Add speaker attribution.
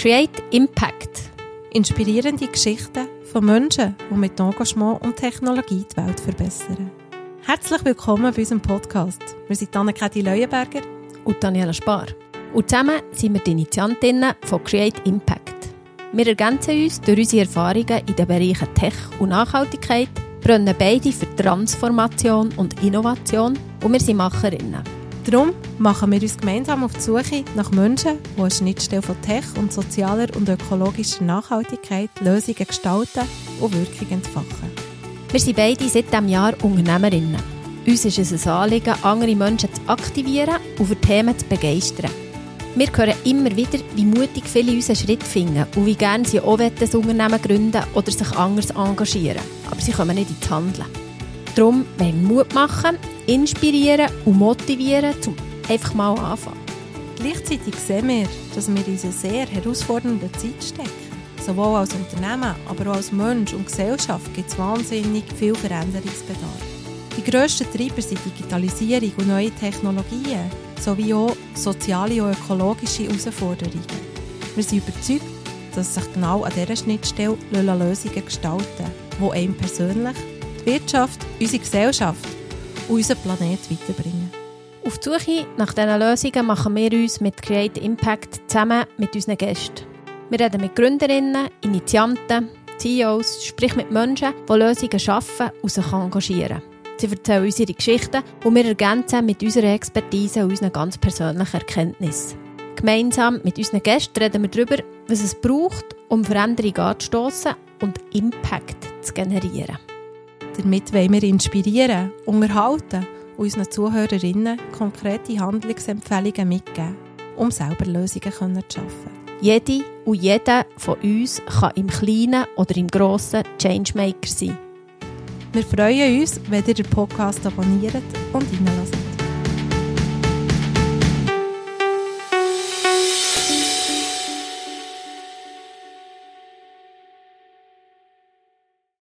Speaker 1: Create Impact.
Speaker 2: Inspirierende Geschichten von Menschen, die mit Engagement und Technologie die Welt verbessern. Herzlich willkommen bei unserem Podcast. Wir sind Anne-Kathi Leuenberger
Speaker 1: und Daniela Spar. Und zusammen sind wir die Initiantinnen von Create Impact. Wir ergänzen uns durch unsere Erfahrungen in den Bereichen Tech und Nachhaltigkeit, brennen beide für Transformation und Innovation und wir sind Macherinnen.
Speaker 2: Darum machen wir uns gemeinsam auf die Suche nach Menschen, die eine Schnittstelle von Tech und sozialer und ökologischer Nachhaltigkeit Lösungen gestalten und Wirkung entfachen.
Speaker 1: Wir sind beide seit diesem Jahr Unternehmerinnen. Uns ist es ein Anliegen, andere Menschen zu aktivieren und für Themen zu begeistern. Wir hören immer wieder, wie mutig viele unseren Schritt finden und wie gerne sie auch ein Unternehmen gründen oder sich anders engagieren. Aber sie kommen nicht ins Handeln. Darum wollen wir Mut machen, inspirieren und motivieren, um einfach mal anfangen.
Speaker 2: Gleichzeitig sehen wir, dass wir in einer sehr herausfordernden Zeit stecken. Sowohl als Unternehmen, aber auch als Mensch und Gesellschaft gibt es wahnsinnig viel Veränderungsbedarf. Die grössten Treiber sind Digitalisierung und neue Technologien sowie auch soziale und ökologische Herausforderungen. Wir sind überzeugt, dass sich genau an dieser Schnittstelle Lösungen gestalten lassen, die einem persönlich, die Wirtschaft, unsere Gesellschaft und unseren Planet weiterbringen.
Speaker 1: Auf die Suche nach diesen Lösungen machen wir uns mit Create Impact zusammen mit unseren Gästen. Wir reden mit Gründerinnen, Initianten, CEOs, sprich mit Menschen, die Lösungen schaffen und sich engagieren. Sie erzählen uns ihre Geschichten und wir ergänzen mit unserer Expertise und unseren ganz persönlichen Erkenntnissen. Gemeinsam mit unseren Gästen reden wir darüber, was es braucht, um Veränderungen anzustoßen und Impact zu generieren.
Speaker 2: Damit wollen wir inspirieren, unterhalten und unseren Zuhörerinnen konkrete Handlungsempfehlungen mitgeben, um selber Lösungen zu schaffen.
Speaker 1: Jede und jeder von uns kann im Kleinen oder im Grossen Changemaker sein.
Speaker 2: Wir freuen uns, wenn ihr den Podcast abonniert und reinlässt.